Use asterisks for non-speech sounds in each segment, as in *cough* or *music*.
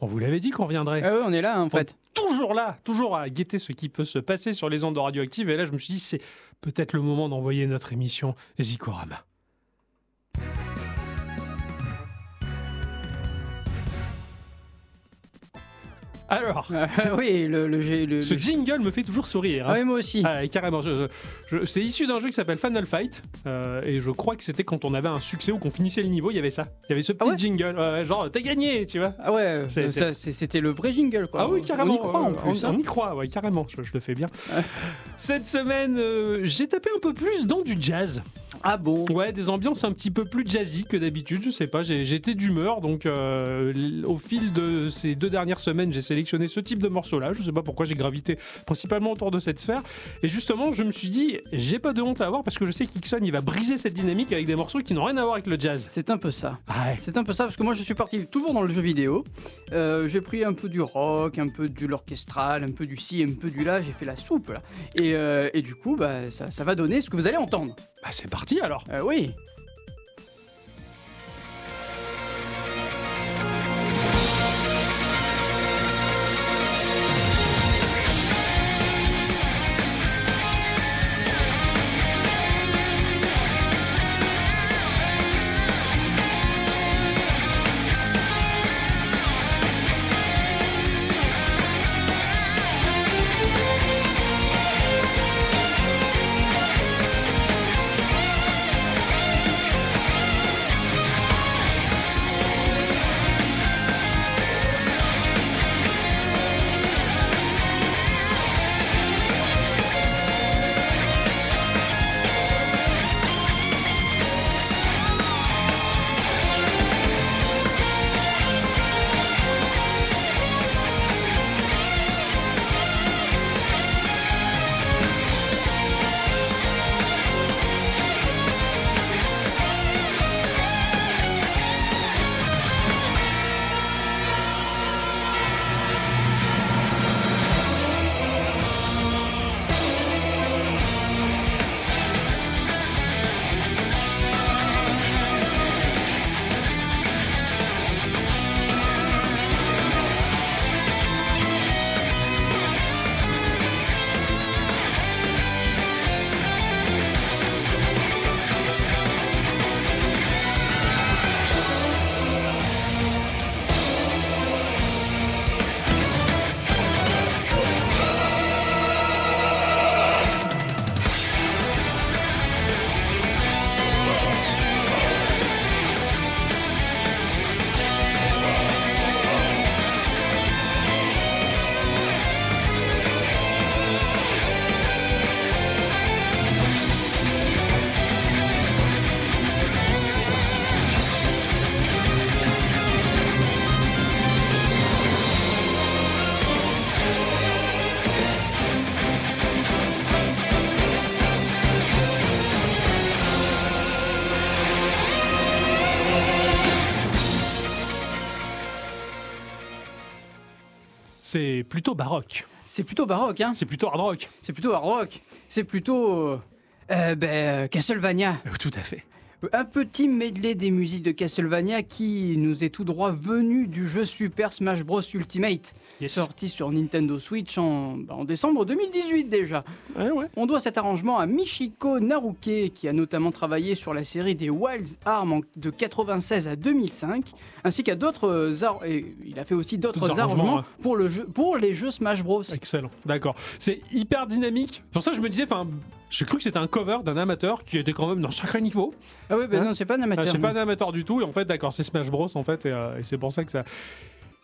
On vous l'avait dit qu'on reviendrait. Ah ouais, on est là, en fait. Toujours là, toujours à guetter ce qui peut se passer sur les ondes de radioactives. Et là, je me suis dit, c'est peut-être le moment d'envoyer notre émission Zikorama. Alors, Ah *laughs* oui, le, le, le- le- ce jingle me fait toujours sourire. hein. Ah oui, moi aussi. Ah, carrément. je- je- je- c'est issu d'un jeu qui s'appelle Final Fight. euh, et je crois que c'était quand on avait un succès ou qu'on finissait le niveau, il y avait ça. Il y avait ce petit Ah ouais jingle. genre, t'as gagné, tu vois. Ah ouais, C'est- euh, c'était le vrai jingle, quoi. Ah oui, carrément. On y croit en euh, plus. On, hein. on y croit, ouais, carrément. Je, le fais bien. Cette semaine, euh, j'ai tapé un peu plus dans du jazz. Ah bon Ouais, des ambiances un petit peu plus jazzy que d'habitude. Je sais pas, j'ai- j'étais d'humeur. Donc, euh, au fil de ces deux dernières semaines, j'ai sélectionné ce type de morceau-là. Je sais pas pourquoi j'ai gravité principalement autour de cette sphère. Et justement, je me suis dit, j'ai pas de honte à avoir parce que je sais qu'Ixon, il va briser cette dynamique avec des morceaux qui n'ont rien à voir avec le jazz. C'est un peu ça. Ouais. C'est un peu ça, parce que moi je suis parti toujours dans le jeu vidéo. Euh, j'ai pris un peu du rock, un peu de l'orchestral, un peu du ci, un peu du là, j'ai fait la soupe là. Et, euh, et du coup, bah, ça, ça va donner ce que vous allez entendre. Bah, c'est parti alors? Euh, oui. C'est plutôt baroque. C'est plutôt baroque, hein. C'est plutôt hard rock. C'est plutôt hard rock. C'est plutôt. euh, euh, ben, euh, Castlevania. Euh, Tout à fait. Un petit medley des musiques de Castlevania qui nous est tout droit venu du jeu Super Smash Bros Ultimate, Yes. sorti sur Nintendo Switch en, bah, en décembre 2018 déjà. Ouais, ouais. On doit cet arrangement à Michiko Naruke, qui a notamment travaillé sur la série des Wild Arms de 96 à 2005, ainsi qu'à d'autres euh, et il a fait aussi d'autres arrangements, arrangements ouais. pour, le jeu, pour les jeux Smash Bros. Excellent, d'accord. C'est hyper dynamique. Pour ça, je me disais, enfin, j'ai cru que c'était un cover d'un amateur qui était quand même d'un sacré niveau. Ah oui, ben Hein non, c'est pas un Ah, amateur. c'est pas un amateur du tout. Et en fait, d'accord, c'est Smash Bros. En fait, et, euh, et c'est pour ça que ça.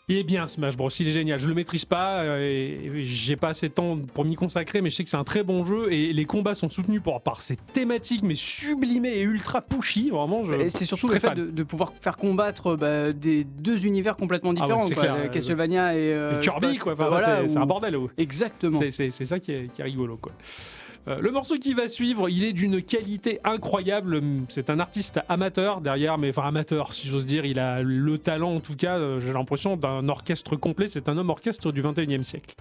Il est bien Smash Bros, il est génial. Je le maîtrise pas euh, et, j'ai pas assez de temps pour m'y consacrer, mais je sais que c'est un très bon jeu et les combats sont soutenus par, par ces thématiques mais sublimées et ultra pushy. Vraiment, je. Et c'est surtout je le fait de, de pouvoir faire combattre bah, des deux univers complètement Ah ouais, différents, quoi, clair, le euh, Castlevania et, euh, Et Kirby, quoi. Enfin, Voilà, c'est, ou- un bordel. ouais. Exactement. C'est ça qui est, qui est rigolo, quoi. Euh, le morceau qui va suivre, il est d'une qualité incroyable. C'est un artiste amateur derrière, mais enfin amateur, si j'ose dire. Il a le talent, en tout cas, euh, j'ai l'impression d'un orchestre complet. C'est un homme orchestre du 21e siècle.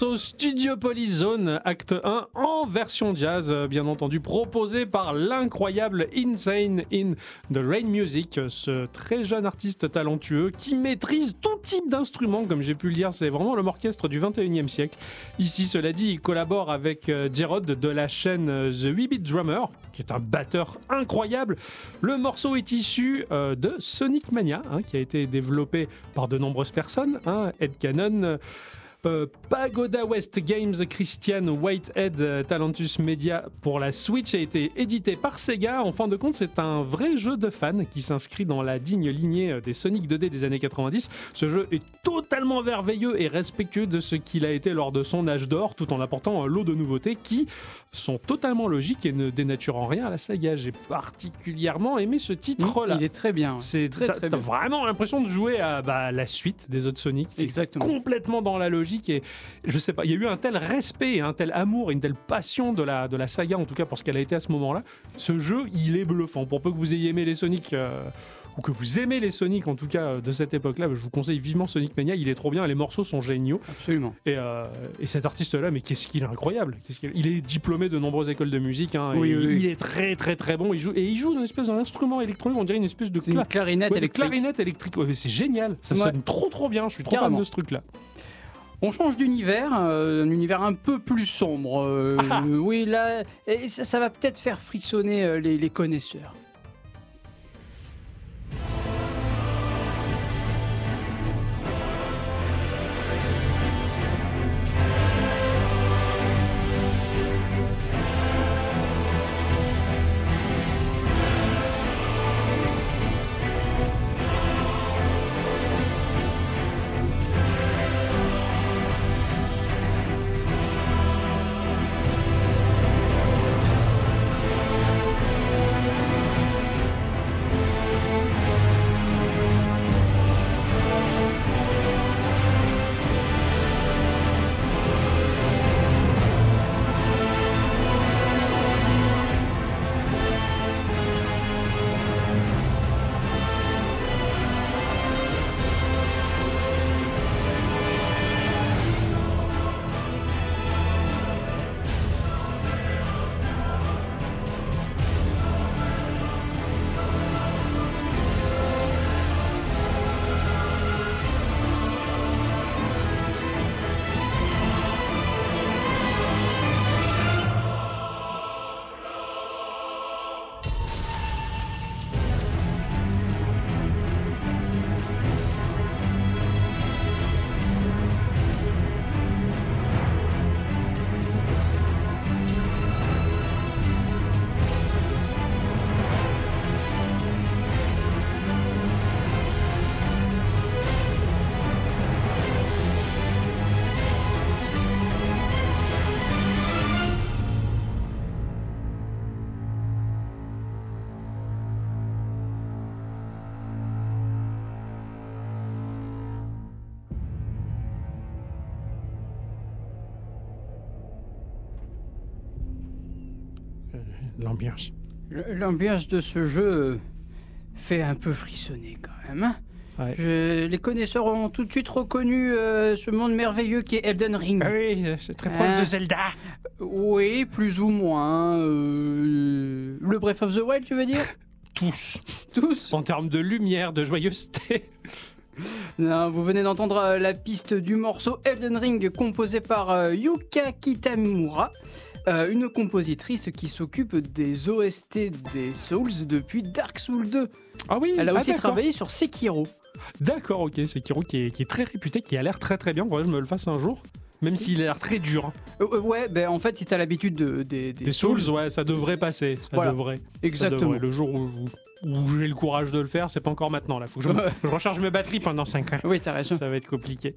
Morceau Studiopolis Zone, acte 1, en version jazz, bien entendu, proposé par l'incroyable Insane in the Rain Music, ce très jeune artiste talentueux qui maîtrise tout type d'instruments, comme j'ai pu le dire, c'est vraiment l'orchestre du 21e siècle. Ici, cela dit, il collabore avec euh, Jerod de la chaîne euh, The Weebit Drummer, qui est un batteur incroyable. Le morceau est issu euh, de Sonic Mania, hein, qui a été développé par de nombreuses personnes, hein, Ed Cannon. Euh, Pagoda West Games Christian Whitehead euh, Talentus Media pour la Switch a été édité par Sega. En fin de compte, c'est un vrai jeu de fans qui s'inscrit dans la digne lignée euh, des Sonic 2D des années 90. Ce jeu est totalement merveilleux et respectueux de ce qu'il a été lors de son âge d'or, tout en apportant un lot de nouveautés qui sont totalement logiques et ne dénaturent en rien la saga. J'ai particulièrement aimé ce titre-là. Il est très bien. C'est très très bien. vraiment l'impression de jouer à bah, la suite des autres Sonic. C'est Exactement. complètement dans la logique et je sais pas, il y a eu un tel respect, un tel amour, une telle passion de la, de la saga, en tout cas pour ce qu'elle a été à ce moment-là. Ce jeu, il est bluffant. Pour peu que vous ayez aimé les Sonic. euh, ou que vous aimez les Sonic en tout cas euh, de cette époque-là, je vous conseille vivement Sonic Mania, il est trop bien, les morceaux sont géniaux. Absolument. Et, euh, et cet artiste-là, mais qu'est-ce qu'il est incroyable Il est diplômé de nombreuses écoles de musique, hein, Oui, et oui, oui. il est très très très bon, il joue, et il joue une espèce d'instrument électronique, on dirait une espèce de C'est une cla- clarinette ouais, de électrique. clarinette électrique. Ouais, c'est génial, ça Ouais. sonne trop trop bien, je suis trop Carrément. fan de ce truc-là. On change d'univers, euh, un univers un peu plus sombre. euh, Ah. oui, là, et ça, ça va peut-être faire frissonner les, les connaisseurs. L'ambiance. De ce jeu fait un peu frissonner quand même. hein. Ouais. Je- les connaisseurs ont tout de suite reconnu euh, ce monde merveilleux qui est Elden Ring. Ah oui, c'est très proche Ah. de Zelda. Oui, plus ou moins. euh, le Breath of the Wild, tu veux dire? *laughs* Tous. Tous? En termes de lumière, de joyeuseté. *laughs* Non, vous venez d'entendre euh, la piste du morceau Elden Ring composé par Yuka Kitamura, euh, une compositrice qui s'occupe des OST des Souls depuis Dark Souls 2. Ah oui, Elle a ah, aussi travaillé sur Sekiro. D'accord, ok, c'est Kiro qui est, qui est très réputé, qui a l'air très très bien. Faudrait que je me le fasse un jour. Même s'il a l'air très dur. Euh, euh, ouais, ben en fait, si t'as l'habitude de, des, des Des Souls, ouais, ça devrait passer. Ça Voilà. devrait. Ça Exactement. devrait. Le jour où, où j'ai le courage de le faire, c'est pas encore maintenant. Là, faut que je, *laughs* je recharge mes batteries pendant 5 ans. Oui, t'as raison. Ça va être compliqué.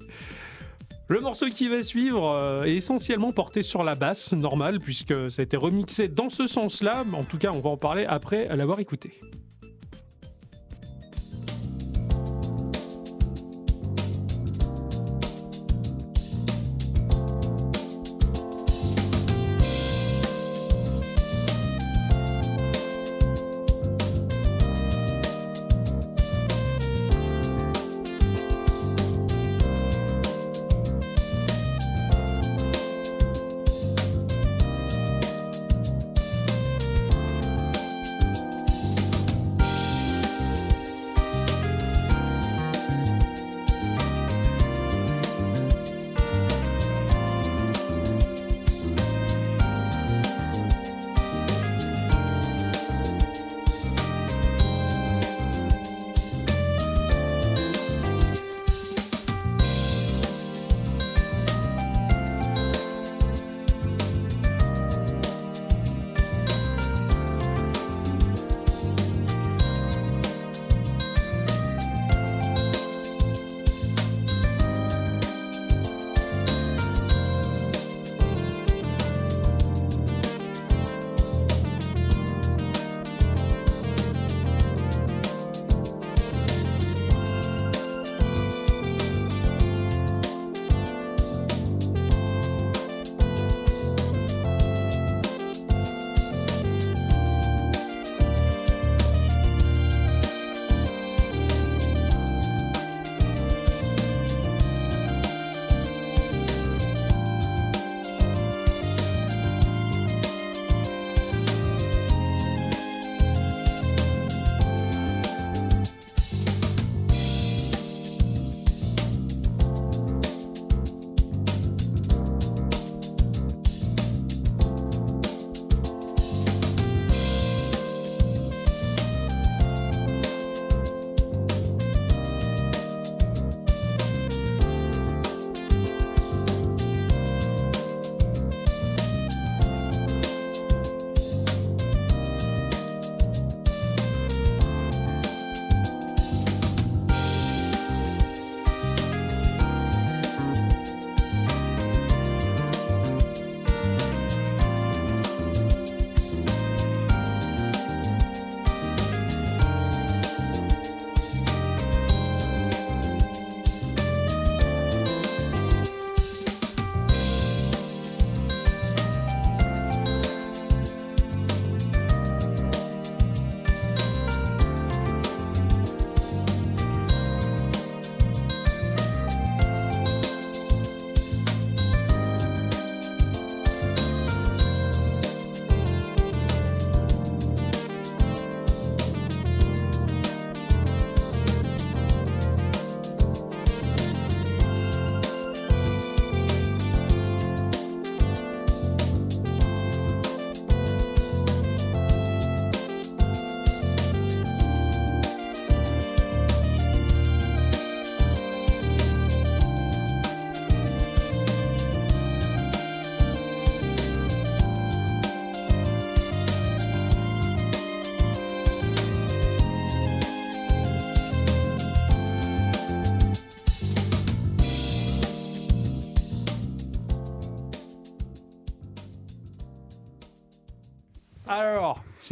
Le morceau qui va suivre euh, est essentiellement porté sur la basse, normal, puisque ça a été remixé dans ce sens-là. En tout cas, on va en parler après l'avoir écouté.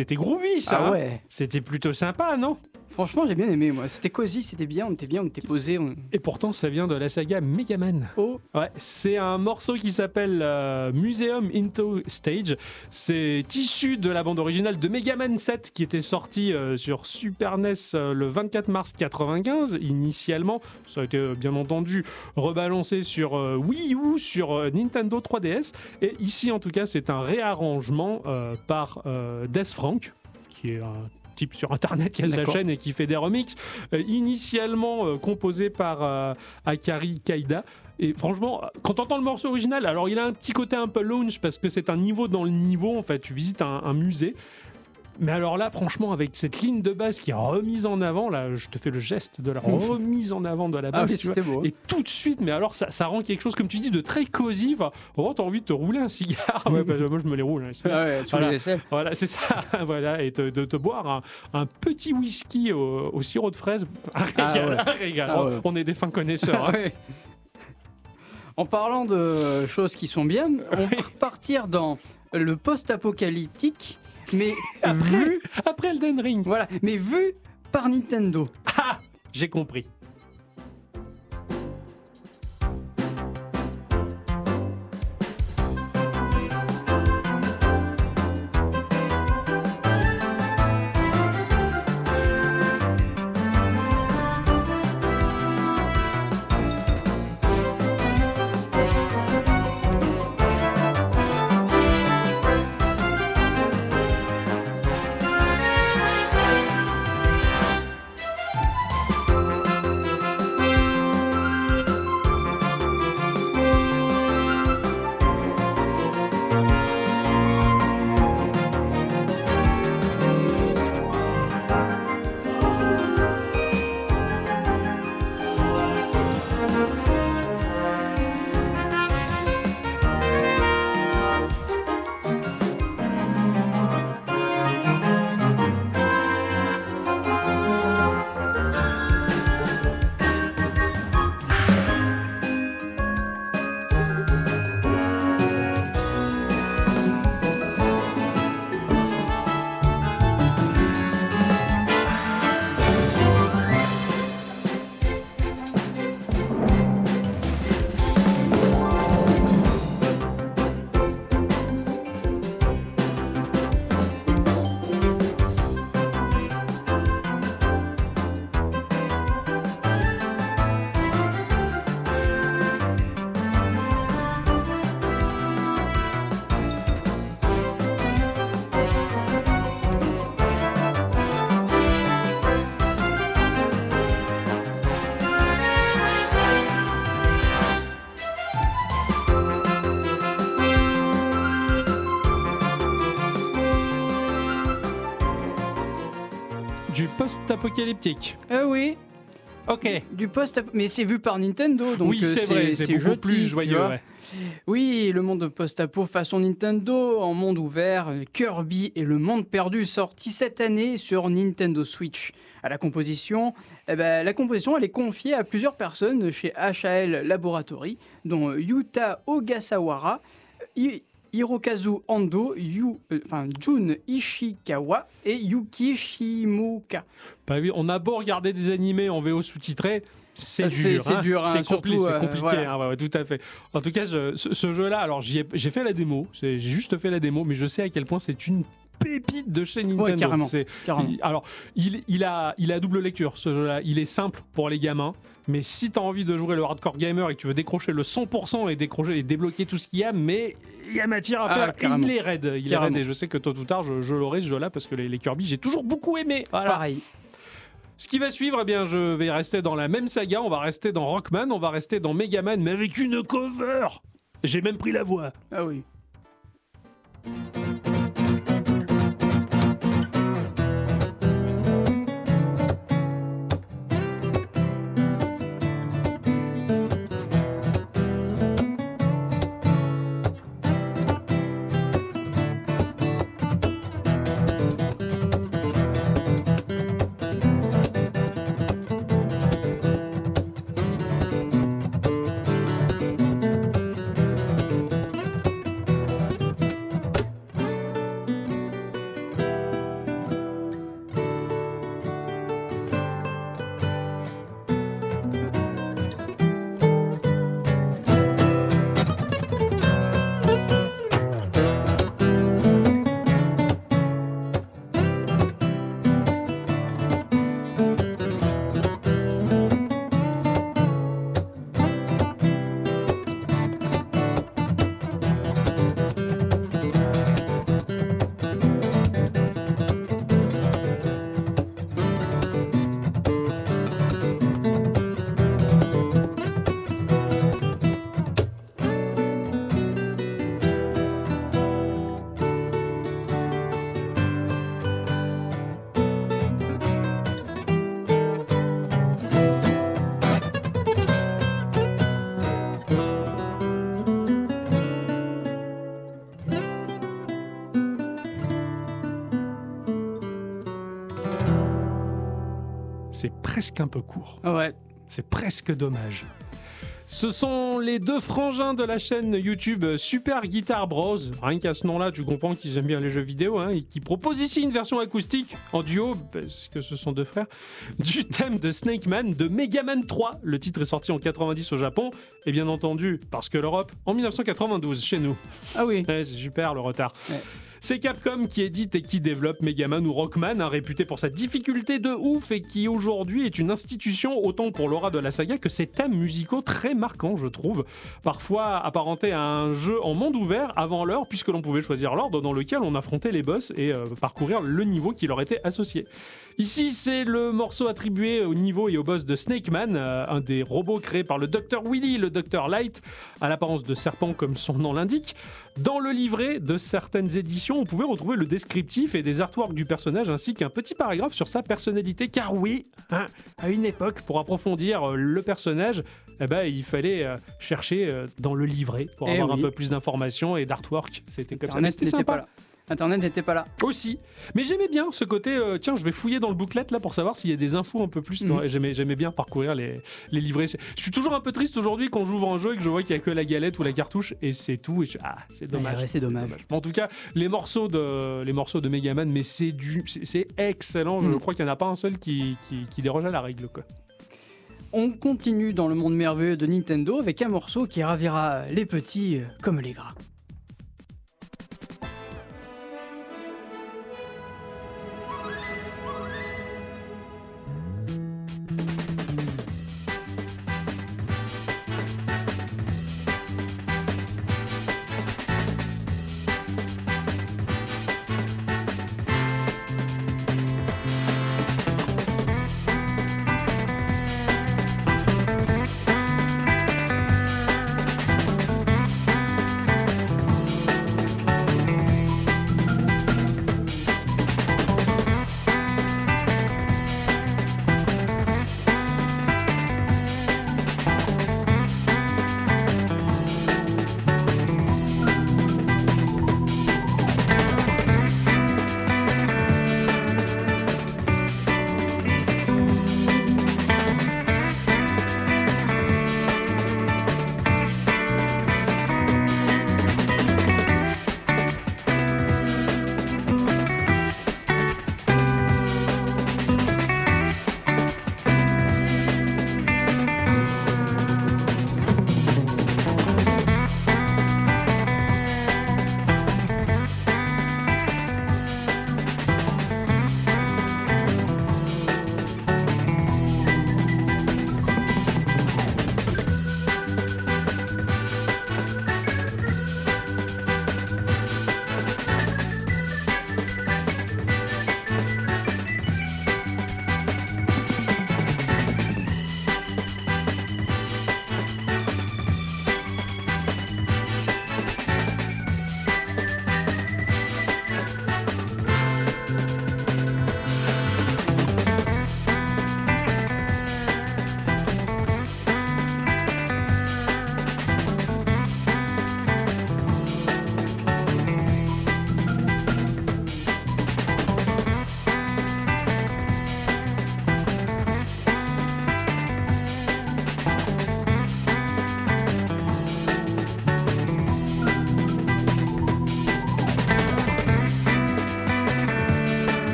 C'était groovy ça. Ah hein ouais. C'était plutôt sympa, non? Franchement, j'ai bien aimé moi. C'était cosy, c'était bien, on était bien, on était posé. On... Et pourtant, ça vient de la saga Megaman. Oh, Ouais, c'est un morceau qui s'appelle euh, Museum Into Stage. C'est issu de la bande originale de Mega Man 7 qui était sorti euh, sur Super NES euh, le 24 mars 95 initialement. Ça a été bien entendu rebalancé sur Wii U, sur Nintendo 3DS. Et ici en tout cas c'est un réarrangement par Death Frank qui est un type sur internet qui a sa chaîne et qui fait des remixes euh, initialement euh, composé par euh, Akari Kaida et franchement, quand tu entends le morceau original, alors il a un petit côté un peu lounge parce que c'est un niveau dans le niveau, en fait, tu visites un, un musée. Mais alors là, franchement, avec cette ligne de base qui est remise en avant, là, je te fais le geste de la *laughs* remise en avant de la ah base, oui, tu vois. beau. Et tout de suite, mais alors ça, ça rend quelque chose, comme tu dis, de très cosy. Enfin, oh, t'as envie de te rouler un cigare? *laughs* Ouais, bah, moi, je me les roule. un cigare. Ah ouais, sous Voilà. les. Voilà, c'est ça. *laughs* voilà, et te- de te boire un, un petit whisky au, au sirop de fraise. Un Ah régal. ouais. un régal. Ah Oh, ouais. On est des fins connaisseurs. hein. Ouais. En parlant de choses qui sont bien, on va repartir dans le post-apocalyptique, mais *laughs* vu, Après Elden Ring. voilà, mais vu par Nintendo. Ah J'ai compris. Post-apocalyptique. Ah oui, Ok. du post mais c'est vu par Nintendo, donc oui, euh, c'est vrai, c'est beaucoup joli, plus joyeux. ouais. Oui, le monde post-apo façon Nintendo, en monde ouvert, euh, Kirby et le monde perdu sorti cette année sur Nintendo Switch. À la composition, eh ben, la composition elle est confiée à plusieurs personnes chez HAL Laboratory, dont euh, Yuta Ogasawara, I- Hirokazu Ando, Yu, euh, enfin, Jun Ishikawa et Yuki Shimoka. Bah oui, on a beau regarder des animés en VO sous-titré, c'est Ah, dur. c'est- c'est hein. dur, hein, c'est compli- c'est euh, compliqué. voilà. hein, ouais, ouais, tout à fait. En tout cas, je- ce, ce jeu-là, alors j'ai fait la démo. c'est- J'ai juste fait la démo, mais je sais à quel point c'est une pépite de chez Nintendo. carrément. C'est- Carrément. il- alors, il, il a, il a double lecture ce jeu-là. Il est simple pour les gamins. Mais si tu as envie de jouer le hardcore gamer et que tu veux décrocher le 100% et décrocher et débloquer tout ce qu'il y a, mais il y a matière à Ah, faire. Il est raide. Il est Carrément. raide et je sais que tôt ou tard, je, je l'aurai ce jeu-là parce que les, les Kirby, j'ai toujours beaucoup aimé. Voilà. Pareil. Ce qui va suivre, eh bien, je vais rester dans la même saga. On va rester dans Rockman, on va rester dans Megaman, mais avec une cover. J'ai même pris la voix. Ah oui. Presque un peu court. Ouais. C'est presque dommage. Ce sont les deux frangins de la chaîne YouTube Super Guitar Bros. Rien qu'à ce nom-là, tu comprends qu'ils aiment bien les jeux vidéo hein, et qui proposent ici une version acoustique en duo, parce que ce sont deux frères, du thème de Snake Man de Mega Man 3. Le titre est sorti en 90 au Japon et bien entendu, parce que l'Europe, en 1992 chez nous. Ah oui. Ouais, c'est super le retard. Ouais. C'est Capcom qui édite et qui développe Megaman ou Rockman, un réputé pour sa difficulté de ouf et qui aujourd'hui est une institution autant pour l'aura de la saga que ses thèmes musicaux très marquants, je trouve. Parfois apparentés à un jeu en monde ouvert avant l'heure, puisque l'on pouvait choisir l'ordre dans lequel on affrontait les boss et euh, parcourir le niveau qui leur était associé. Ici, c'est le morceau attribué au niveau et au boss de Snake Man, euh, un des robots créés par le Dr. Willy, le Dr. Light, à l'apparence de serpent comme son nom l'indique. Dans le livret de certaines éditions, on pouvait retrouver le descriptif et des artworks du personnage ainsi qu'un petit paragraphe sur sa personnalité. Car oui, hein, à une époque, pour approfondir euh, le personnage, eh ben, il fallait euh, chercher dans le livret pour Eh avoir un peu plus d'informations et d'artwork. C'était comme ça. C'était sympa. pas là. Internet n'était pas là. Aussi. Mais j'aimais bien ce côté, euh, tiens, je vais fouiller dans le booklet là pour savoir s'il y a des infos un peu plus. Mhm. J'aimais, j'aimais bien parcourir les, les livrets. Je suis toujours un peu triste aujourd'hui quand j'ouvre un jeu et que je vois qu'il n'y a que la galette ou la cartouche et c'est tout. Et je... Ah, c'est dommage. ouais, c'est dommage. Bon, en tout cas, les morceaux de, les morceaux de Megaman, mais c'est du, c'est, excellent. Je Mhm. crois qu'il n'y en a pas un seul qui, qui, qui déroge à la règle. Quoi. On continue dans le monde merveilleux de Nintendo avec un morceau qui ravira les petits comme les gras.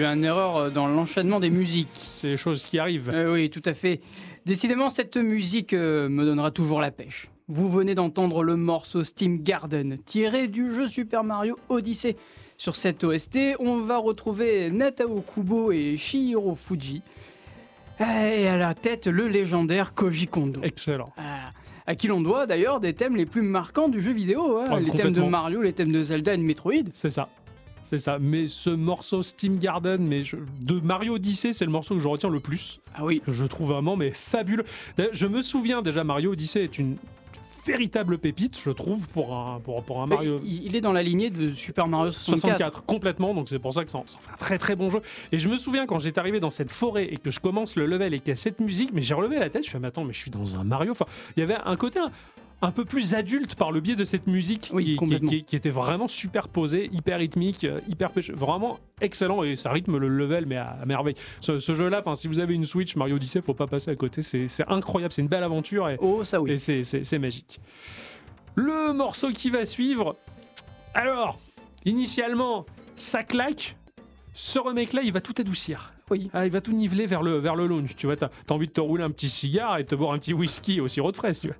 Y a eu une erreur euh, dans l'enchaînement des musiques. C'est les choses qui arrivent. Euh, oui, tout à fait. Décidément, cette musique euh, me donnera toujours la pêche. Vous venez d'entendre le morceau Steam Garden, tiré du jeu Super Mario Odyssey. Sur cette OST, on va retrouver Natao Kubo et Shihiro Fuji. Et à la tête, le légendaire Koji Kondo. Excellent. Ah, à qui l'on doit d'ailleurs des thèmes les plus marquants du jeu vidéo. hein. Ah, les thèmes de. Mario, les thèmes de Zelda et de Metroid. C'est ça. C'est ça. Mais ce morceau Steam Garden, mais je- de Mario Odyssey, c'est le morceau que je retiens le plus. Ah oui, que je trouve vraiment mais fabuleux. Je me souviens déjà, Mario Odyssey est une véritable pépite, je trouve, pour un, pour, pour un Mais Mario. il est dans la lignée de Super Mario 64. 64 complètement donc c'est pour ça que ça ça fait un très très bon jeu et je me souviens quand j'étais arrivé dans cette forêt et que je commence le level et qu'il y a cette musique mais j'ai relevé la tête je fais mais attends mais je suis dans un Mario enfin il y avait un côté un, un peu plus adulte par le biais de cette musique Oui, qui, était vraiment superposée hyper rythmique euh, hyper pêche- vraiment excellent et ça rythme le level mais à, à merveille ce, ce jeu là enfin si vous avez une Switch Mario Odyssey faut pas passer à côté c'est incroyable c'est une belle aventure et, Oh, ça oui. et c'est- magique. Le morceau qui va suivre. Alors, initialement, ça claque. Ce remake-là, il va tout adoucir. Oui. Ah, il va tout niveler vers le, vers le launch. Tu vois, t'as as envie de te rouler un petit cigare et de te boire un petit whisky au sirop de fraise, tu vois.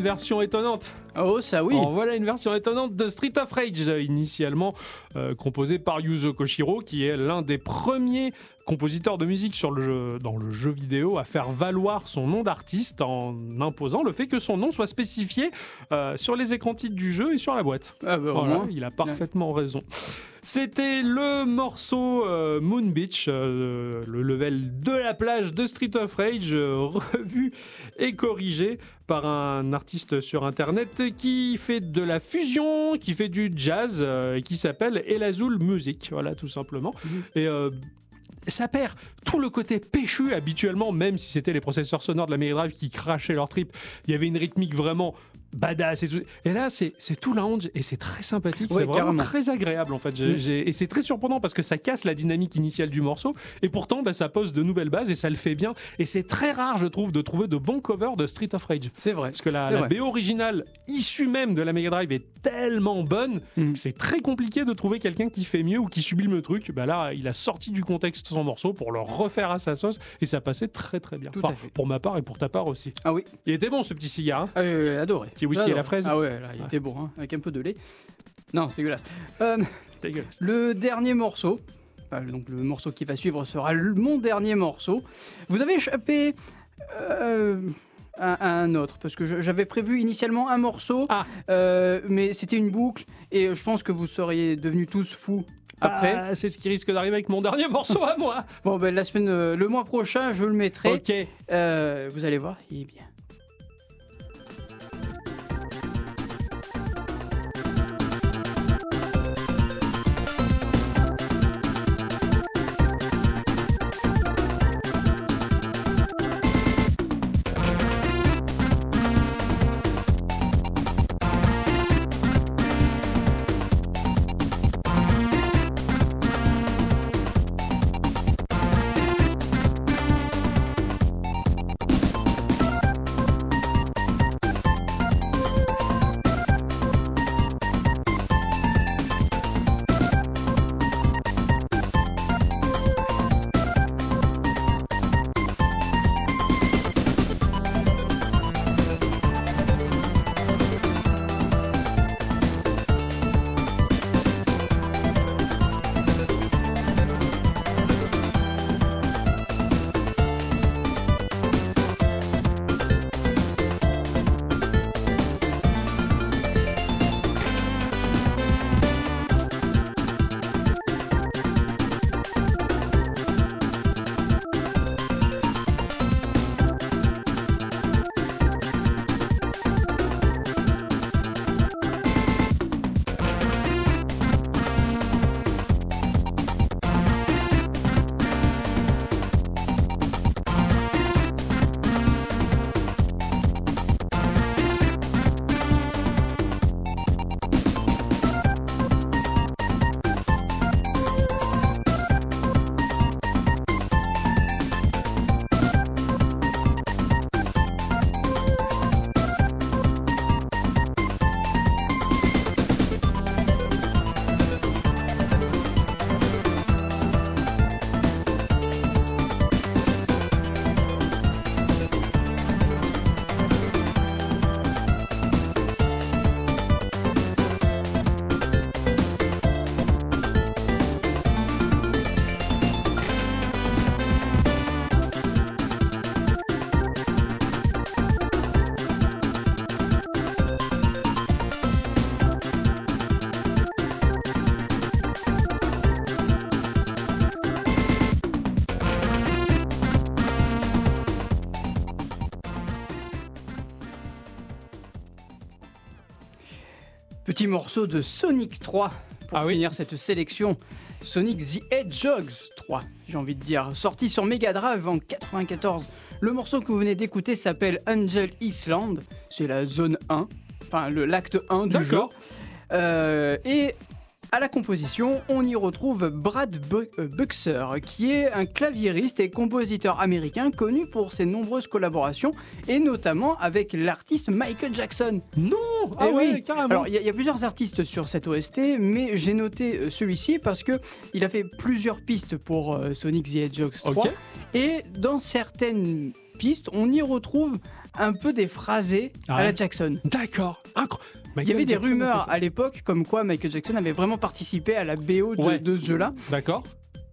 Version étonnante. Oh, ça oui. En voilà une version étonnante de Street of Rage, initialement euh, composé par Yuzo Koshiro, qui est l'un des premiers compositeurs de musique sur le jeu, dans le jeu vidéo à faire valoir son nom d'artiste en imposant le fait que son nom soit spécifié euh, sur les écrans titres du jeu et sur la boîte. Ah bah, Voilà, moins. il a parfaitement raison. C'était le morceau euh, Moon Beach, euh, le level de la plage de Street of Rage, euh, *laughs* revu et corrigé par un artiste sur internet qui fait de la fusion, qui fait du jazz, et qui s'appelle Elazul Music, voilà tout simplement. Mhm. Et ça perd tout le côté péchu habituellement, même si c'était les processeurs sonores de la Mega Drive qui crachaient leur trip. Il y avait une rythmique vraiment badass et tout. Et là, c'est tout lounge et c'est très sympathique. Ouais, c'est vraiment carrément. très agréable en fait. Mm. Et c'est très surprenant parce que ça casse la dynamique initiale du morceau et pourtant bah, ça pose de nouvelles bases et ça le fait bien. Et c'est très rare, je trouve, de trouver de bons covers de Street of Rage. C'est vrai. Parce que la, la. BO originale, issue même de la Mega Drive, est tellement bonne Mm. que c'est très compliqué de trouver quelqu'un qui fait mieux ou qui sublime le truc. Bah là, il a sorti du contexte son morceau pour le refaire à sa sauce et ça passait très très bien. Tout Enfin, à fait. Pour ma part et pour ta part aussi. Ah oui. Il était bon ce petit cigare. hein Ah, euh, adoré. Petit whisky J'adore. à la fraise. Ah ouais, là, il était bon, hein, avec un peu de lait. Non, c'est dégueulasse. Euh, *laughs* Dégueulasse. le dernier morceau, donc le morceau qui va suivre sera mon dernier morceau. Vous avez échappé euh, à, à un autre, parce que j'avais prévu initialement un morceau, Ah. euh, mais c'était une boucle, et je pense que vous seriez devenus tous fous après. Ah, c'est ce qui risque d'arriver avec mon dernier morceau à moi. *laughs* Bon, ben, la semaine, euh, le mois prochain, je le mettrai. Ok. Vous allez voir, il est bien. Petit morceau de Sonic 3 pour Ah oui. finir cette sélection. Sonic the Hedgehog 3, j'ai envie de dire, sorti sur Mega Drive en 94. Le morceau que vous venez d'écouter s'appelle Angel Island, c'est la zone 1, enfin le l'acte 1 du jeu. Euh, et à la composition, on y retrouve Brad Bu- euh, Buxer, qui est un claviériste et compositeur américain connu pour ses nombreuses collaborations, et notamment avec l'artiste Michael Jackson. Non Ah Eh ouais, oui. carrément. Alors, il y, a- il y a plusieurs artistes sur cette OST, mais j'ai noté euh, celui-ci parce que il a fait plusieurs pistes pour euh, Sonic the Hedgehog 3. Ok. Et dans certaines pistes, on y retrouve un peu des phrasés Ah à la ouais Jackson. D'accord. Il y avait des Jackson rumeurs à l'époque comme quoi Michael Jackson avait vraiment participé à la BO de, Ouais. de ce jeu-là. D'accord.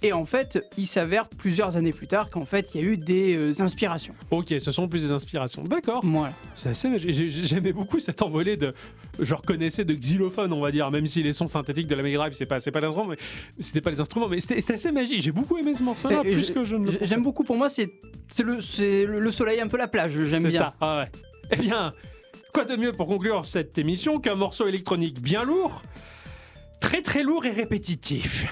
Et en fait, il s'avère plusieurs années plus tard qu'en fait, il y a eu des euh, inspirations. Ok, ce sont plus des inspirations. D'accord. Voilà. C'est assez J'aimais beaucoup cette envolée de. Je reconnaissais de xylophone, on va dire, même si les sons synthétiques de la Mega Drive, c'est pas, c'est pas l'instrument, mais c'était pas les instruments, mais c'était assez magique. J'ai beaucoup aimé ce morceau-là, plus que je ne le. J'aime beaucoup. Pour moi, c'est c'est le, c'est le le soleil, un peu la plage. J'aime C'est bien. ça. Ah ouais. Eh bien, quoi de mieux pour conclure cette émission qu'un morceau électronique bien lourd, très très lourd et répétitif?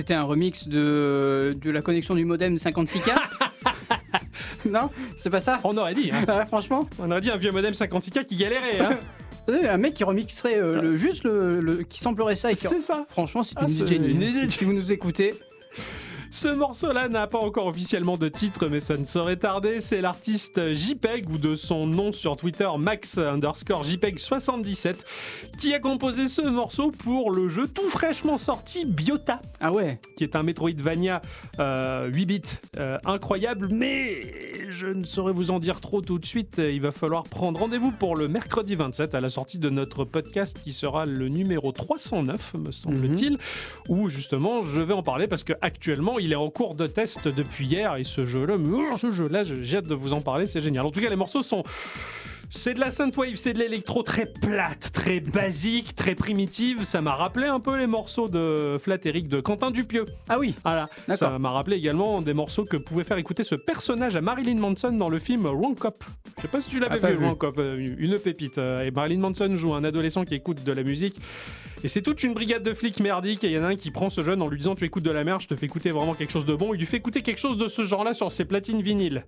C'était un remix de, de la connexion du modem 56K. *laughs* non, c'est pas ça. On aurait dit, hein. Ouais, franchement, on aurait dit un vieux modem 56K qui galérait. Hein. *laughs* Un mec qui remixerait euh, le, juste le, le- qui samplerait ça et qui. C'est ça. Franchement, c'est Ah, une c'est une Si vous nous écoutez, Ce morceau-là n'a pas encore officiellement de titre, mais ça ne saurait tarder. C'est l'artiste JPEG, ou de son nom sur Twitter, Max underscore JPEG77, qui a composé ce morceau pour le jeu tout fraîchement sorti Biota, ah ouais. qui est un Metroidvania euh, 8 bits euh, incroyable, mais je ne saurais vous en dire trop tout de suite. Il va falloir prendre rendez-vous pour le mercredi 27 à la sortie de notre podcast qui sera le numéro 309, me semble-t-il, où justement je vais en parler parce que actuellement il est en cours de test depuis hier et ce jeu-là, ce jeu-là, j'ai hâte de vous en parler, c'est génial. En tout cas, les morceaux sont c'est de la synthwave, c'est de l'électro très plate, très basique, très primitive. Ça m'a rappelé un peu les morceaux de Flat Eric de Quentin Dupieux. Ah oui. Voilà. Ça m'a rappelé également des morceaux que pouvait faire écouter ce personnage à Marilyn Manson dans le film Wrong Cop. Je sais pas si tu l'avais Ah, vu, vu. Wrong Cop, euh, une pépite. Euh, Et Marilyn Manson joue un adolescent qui écoute de la musique. Et c'est toute une brigade de flics merdiques. Et il y en a un qui prend ce jeune en lui disant Tu écoutes de la merde, je te fais écouter vraiment quelque chose de bon. Il lui fait écouter quelque chose de ce genre-là sur ses platines vinyles.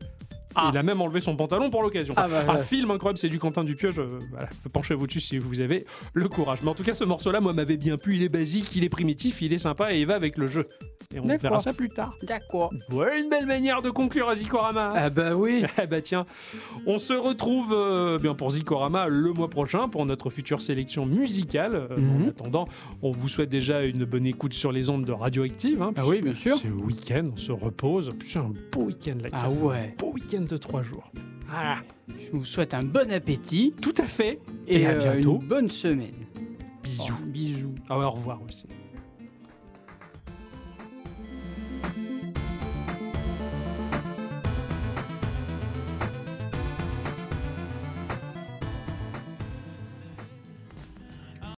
Ah. Il a même enlevé son pantalon pour l'occasion. Ah bah, un ouais. film incroyable, c'est du Quentin Dupieux. Je, voilà, penchez-vous dessus si vous avez le courage. Mais en tout cas, ce morceau-là, moi, m'avait bien plu. Il est basique, il est primitif, il est sympa et il va avec le jeu. Et on verra ça plus tard. D'accord. Voilà une belle manière de conclure à Zikorama. Ah bah oui. *laughs* Eh bah tiens, on se retrouve euh, bien pour Zikorama le mois prochain pour notre future sélection musicale. Euh, Mhm. En attendant, on vous souhaite déjà une bonne écoute sur les ondes de Radioactive. hein, Ah oui, bien sûr. C'est le week-end, on se repose. C'est un beau week-end là. Ah ouais. Beau week-end de trois jours. Ah, Je vous souhaite un bon appétit tout à fait. et, Et à euh, bientôt. une bonne semaine. Bisous. Bisous. Ah au revoir aussi.